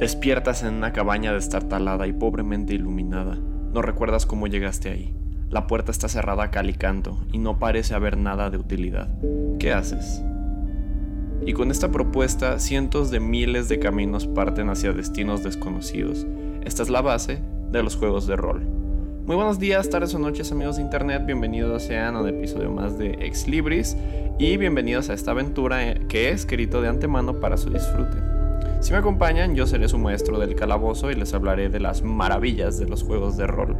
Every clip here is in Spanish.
Despiertas en una cabaña destartalada y pobremente iluminada. No recuerdas cómo llegaste ahí. La puerta está cerrada a cal y canto y no parece haber nada de utilidad. ¿Qué haces? Y con esta propuesta, cientos de miles de caminos parten hacia destinos desconocidos. Esta es la base de los juegos de rol. Muy buenos días, tardes o noches amigos de internet, bienvenidos sean a un episodio más de Ex Libris y bienvenidos a esta aventura que he escrito de antemano para su disfrute. Si me acompañan, yo seré su maestro del calabozo y les hablaré de las maravillas de los juegos de rol.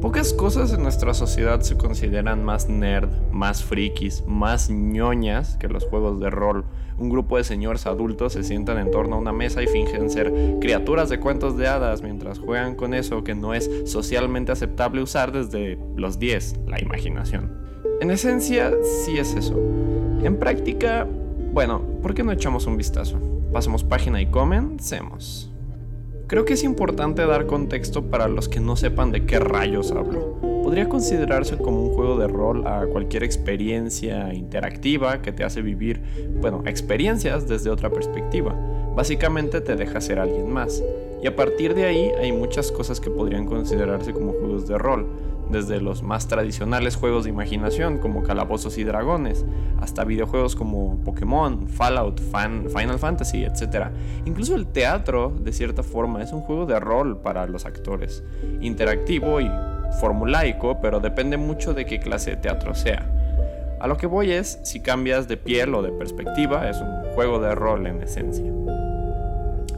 Pocas cosas en nuestra sociedad se consideran más nerd, más frikis, más ñoñas que los juegos de rol. Un grupo de señores adultos se sientan en torno a una mesa y fingen ser criaturas de cuentos de hadas mientras juegan con eso que no es socialmente aceptable usar desde los 10, la imaginación. En esencia, sí es eso. En práctica, bueno, ¿por qué no echamos un vistazo? Pasemos página y comencemos. Creo que es importante dar contexto para los que no sepan de qué rayos hablo. Podría considerarse como un juego de rol a cualquier experiencia interactiva que te hace vivir, bueno, experiencias desde otra perspectiva. Básicamente te deja ser alguien más. Y a partir de ahí hay muchas cosas que podrían considerarse como juegos de rol desde los más tradicionales juegos de imaginación como Calabozos y Dragones, hasta videojuegos como Pokémon, Fallout, Final Fantasy, etc. Incluso el teatro, de cierta forma, es un juego de rol para los actores, interactivo y formulaico, pero depende mucho de qué clase de teatro sea. A lo que voy es, si cambias de piel o de perspectiva, es un juego de rol en esencia.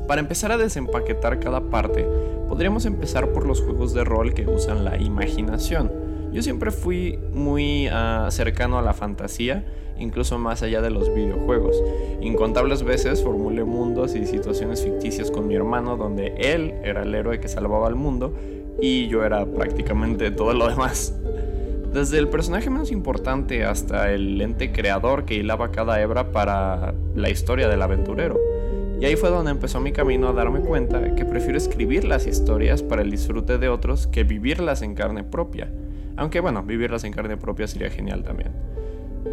Para empezar a desempaquetar cada parte, podríamos empezar por los juegos de rol que usan la imaginación. Yo siempre fui muy ah, cercano a la fantasía, incluso más allá de los videojuegos. Incontables veces formulé mundos y situaciones ficticias con mi hermano donde él era el héroe que salvaba al mundo y yo era prácticamente todo lo demás. Desde el personaje menos importante hasta el ente creador que hilaba cada hebra para la historia del aventurero. Y ahí fue donde empezó mi camino a darme cuenta que prefiero escribir las historias para el disfrute de otros que vivirlas en carne propia. Aunque bueno, vivirlas en carne propia sería genial también.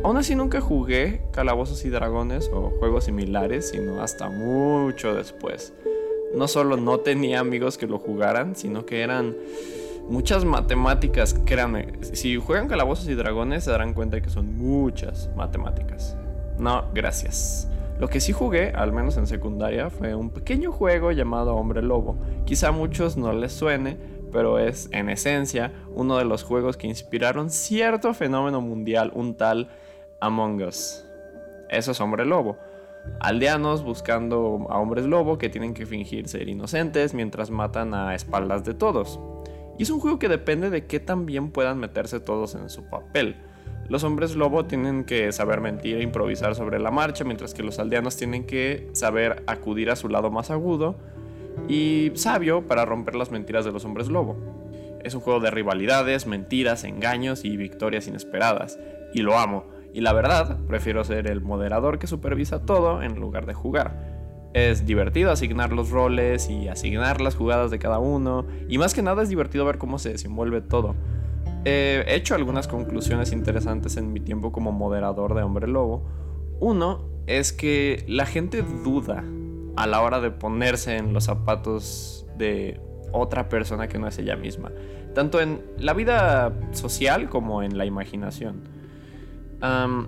Aún así nunca jugué Calabozos y Dragones o juegos similares, sino hasta mucho después. No solo no tenía amigos que lo jugaran, sino que eran muchas matemáticas. Créanme, si juegan Calabozos y Dragones se darán cuenta de que son muchas matemáticas. No, gracias. Lo que sí jugué, al menos en secundaria, fue un pequeño juego llamado Hombre Lobo. Quizá a muchos no les suene, pero es en esencia uno de los juegos que inspiraron cierto fenómeno mundial, un tal Among Us. Eso es Hombre Lobo. Aldeanos buscando a hombres lobo que tienen que fingir ser inocentes mientras matan a espaldas de todos. Y es un juego que depende de qué tan bien puedan meterse todos en su papel. Los hombres lobo tienen que saber mentir e improvisar sobre la marcha, mientras que los aldeanos tienen que saber acudir a su lado más agudo y sabio para romper las mentiras de los hombres lobo. Es un juego de rivalidades, mentiras, engaños y victorias inesperadas, y lo amo. Y la verdad, prefiero ser el moderador que supervisa todo en lugar de jugar. Es divertido asignar los roles y asignar las jugadas de cada uno, y más que nada es divertido ver cómo se desenvuelve todo he hecho algunas conclusiones interesantes en mi tiempo como moderador de Hombre Lobo. Uno es que la gente duda a la hora de ponerse en los zapatos de otra persona que no es ella misma, tanto en la vida social como en la imaginación.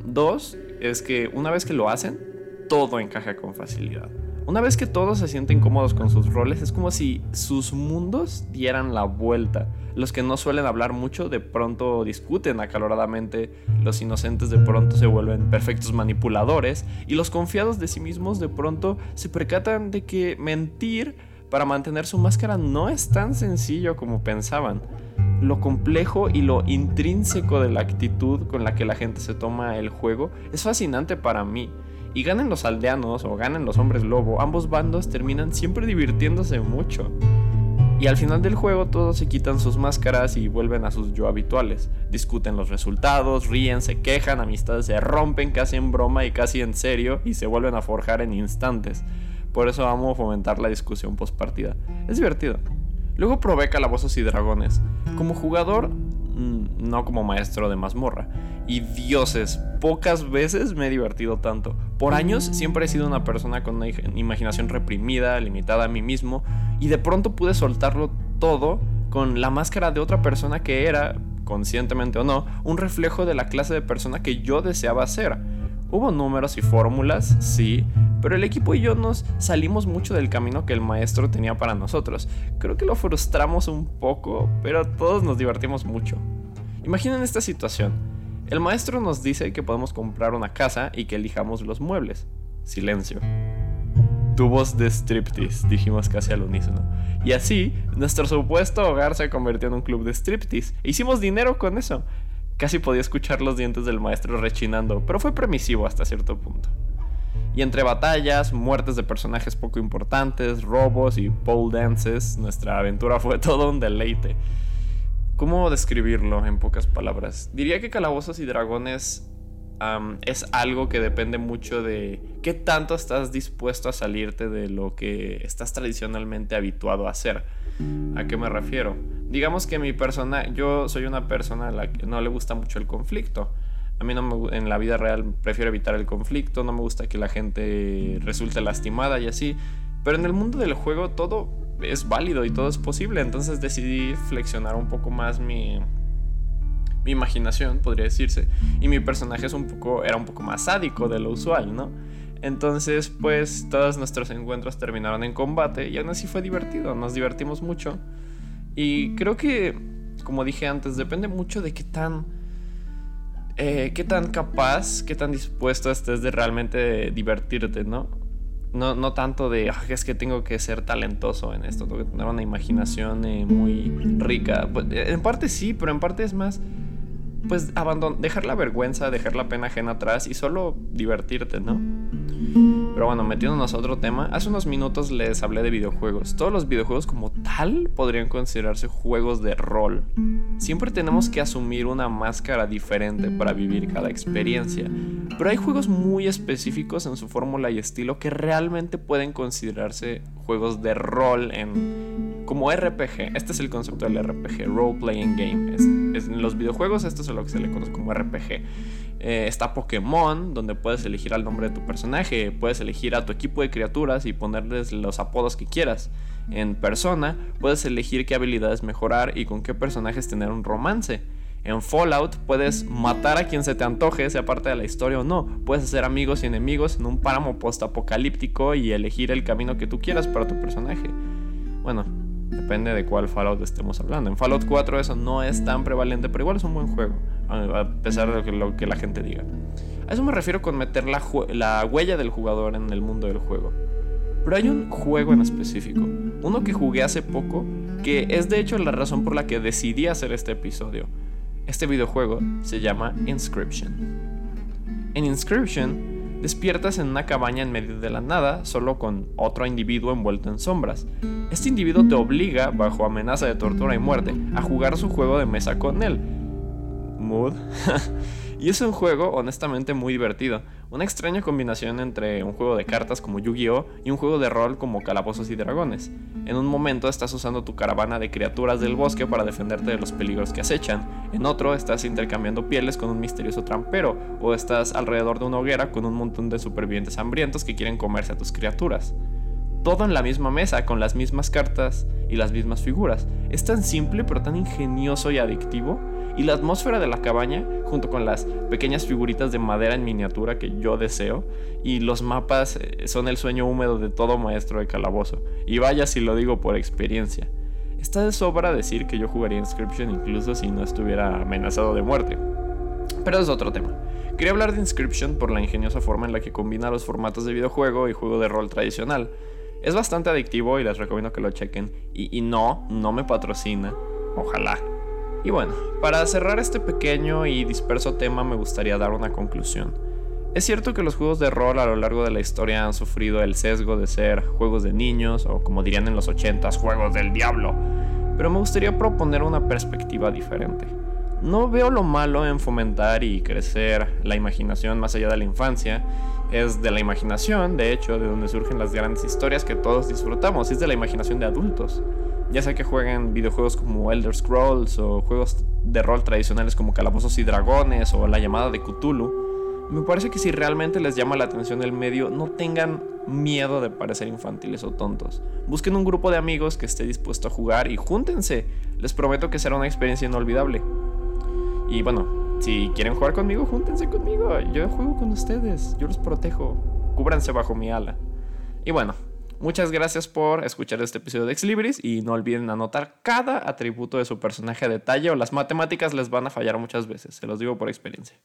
dos es que una vez que lo hacen, todo encaja con facilidad. Una vez que todos se sienten cómodos con sus roles, es como si sus mundos dieran la vuelta. Los que no suelen hablar mucho de pronto discuten acaloradamente, los inocentes de pronto se vuelven perfectos manipuladores y los confiados de sí mismos de pronto se percatan de que mentir para mantener su máscara no es tan sencillo como pensaban. Lo complejo y lo intrínseco de la actitud con la que la gente se toma el juego es fascinante para mí y ganen los aldeanos o ganen los hombres lobo, ambos bandos terminan siempre divirtiéndose mucho. Y al final del juego todos se quitan sus máscaras y vuelven a sus yo habituales. Discuten los resultados, ríen, se quejan, amistades se rompen casi en broma y casi en serio y se vuelven a forjar en instantes. Por eso amo fomentar la discusión post partida. Es divertido. Luego probé Calabozos y Dragones. Como jugador, mm, no como maestro de mazmorra. Y dioses, pocas veces me he divertido tanto. Por años siempre he sido una persona con una imaginación reprimida, limitada a mí mismo, y de pronto pude soltarlo todo con la máscara de otra persona que era, conscientemente o no, un reflejo de la clase de persona que yo deseaba ser. Hubo números y fórmulas, sí, pero el equipo y yo nos salimos mucho del camino que el maestro tenía para nosotros. Creo que lo frustramos un poco, pero todos nos divertimos mucho. Imaginen esta situación. El maestro nos dice que podemos comprar una casa y que elijamos los muebles. Silencio. Tubos de striptease, dijimos casi al unísono. Y así, nuestro supuesto hogar se convirtió en un club de striptease. E hicimos dinero con eso. Casi podía escuchar los dientes del maestro rechinando, pero fue permisivo hasta cierto punto. Y entre batallas, muertes de personajes poco importantes, robos y pole dances, nuestra aventura fue todo un deleite. ¿Cómo describirlo en pocas palabras? Diría que Calabozos y Dragones es algo que depende mucho de qué tanto estás dispuesto a salirte de lo que estás tradicionalmente habituado a hacer. ¿A qué me refiero? Digamos que mi persona, yo soy una persona a la que no le gusta mucho el conflicto. A mí no me, en la vida real prefiero evitar el conflicto, no me gusta que la gente resulte lastimada y así. Pero en el mundo del juego todo es válido y todo es posible. Entonces decidí flexionar un poco más mi, mi imaginación, podría decirse. Y mi personaje es un poco, era un poco más sádico de lo usual, ¿no? Entonces, pues todos nuestros encuentros terminaron en combate y aún así fue divertido, nos divertimos mucho. Y creo que, como dije antes, depende mucho de qué tan... Eh, qué tan capaz, qué tan dispuesto estés de realmente divertirte, ¿no? No, no tanto de, es que tengo que ser talentoso en esto, tengo que tener una imaginación eh, muy rica. Pues, en parte sí, pero en parte es más, pues, dejar la vergüenza, dejar la pena ajena atrás y solo divertirte, ¿no? Pero bueno, metiéndonos a otro tema, hace unos minutos les hablé de videojuegos. Todos los videojuegos como tal podrían considerarse juegos de rol. Siempre tenemos que asumir una máscara diferente para vivir cada experiencia. Pero hay juegos muy específicos en su fórmula y estilo que realmente pueden considerarse juegos de rol en como RPG. Este es el concepto del RPG, Role Playing Game. En los videojuegos esto es lo que se le conoce como RPG. Eh, está Pokémon, donde puedes elegir al nombre de tu personaje, puedes elegir a tu equipo de criaturas y ponerles los apodos que quieras. En Persona, puedes elegir qué habilidades mejorar y con qué personajes tener un romance. En Fallout puedes matar a quien se te antoje, sea parte de la historia o no. Puedes hacer amigos y enemigos en un páramo post-apocalíptico y elegir el camino que tú quieras para tu personaje. Bueno, depende de cuál Fallout estemos hablando. En Fallout 4 eso no es tan prevalente, pero igual es un buen juego a pesar de lo que, la gente diga. A eso me refiero con meter la, la huella del jugador en el mundo del juego. Pero hay un juego en específico, uno que jugué hace poco, que es de hecho la razón por la que decidí hacer este episodio. Este videojuego se llama Inscription. En Inscription, despiertas en una cabaña en medio de la nada, solo con otro individuo envuelto en sombras. Este individuo te obliga, bajo amenaza de tortura y muerte, a jugar su juego de mesa con él, Mood. y es un juego honestamente muy divertido. Una extraña combinación entre un juego de cartas como Yu-Gi-Oh! y un juego de rol como Calabozos y Dragones. En un momento estás usando tu caravana de criaturas del bosque para defenderte de los peligros que acechan. En otro estás intercambiando pieles con un misterioso trampero. O estás alrededor de una hoguera con un montón de supervivientes hambrientos que quieren comerse a tus criaturas todo en la misma mesa, con las mismas cartas y las mismas figuras. Es tan simple pero tan ingenioso y adictivo y la atmósfera de la cabaña, junto con las pequeñas figuritas de madera en miniatura que yo deseo, y los mapas eh, son el sueño húmedo de todo maestro de calabozo. Y vaya si lo digo por experiencia. Está de sobra decir que yo jugaría Inscription incluso si no estuviera amenazado de muerte. Pero es otro tema. Quería hablar de Inscription por la ingeniosa forma en la que combina los formatos de videojuego y juego de rol tradicional. Es bastante adictivo y les recomiendo que lo chequen. Y, no, no me patrocina. Ojalá. Y bueno, para cerrar este pequeño y disperso tema me gustaría dar una conclusión. Es cierto que los juegos de rol a lo largo de la historia han sufrido el sesgo de ser juegos de niños o como dirían en los 80s, juegos del diablo, pero me gustaría proponer una perspectiva diferente. No veo lo malo en fomentar y crecer la imaginación más allá de la infancia. Es de la imaginación, de hecho, de donde surgen las grandes historias que todos disfrutamos. Es de la imaginación de adultos. Ya sea que jueguen videojuegos como Elder Scrolls o juegos de rol tradicionales como Calabozos y Dragones o La llamada de Cthulhu, me parece que si realmente les llama la atención el medio, no tengan miedo de parecer infantiles o tontos. Busquen un grupo de amigos que esté dispuesto a jugar y júntense. Les prometo que será una experiencia inolvidable. Y bueno, si quieren jugar conmigo, júntense conmigo. Yo juego con ustedes, yo los protejo. Cúbranse bajo mi ala. Y bueno, muchas gracias por escuchar este episodio de Ex Libris y no olviden anotar cada atributo de su personaje a detalle o las matemáticas les van a fallar muchas veces, se los digo por experiencia.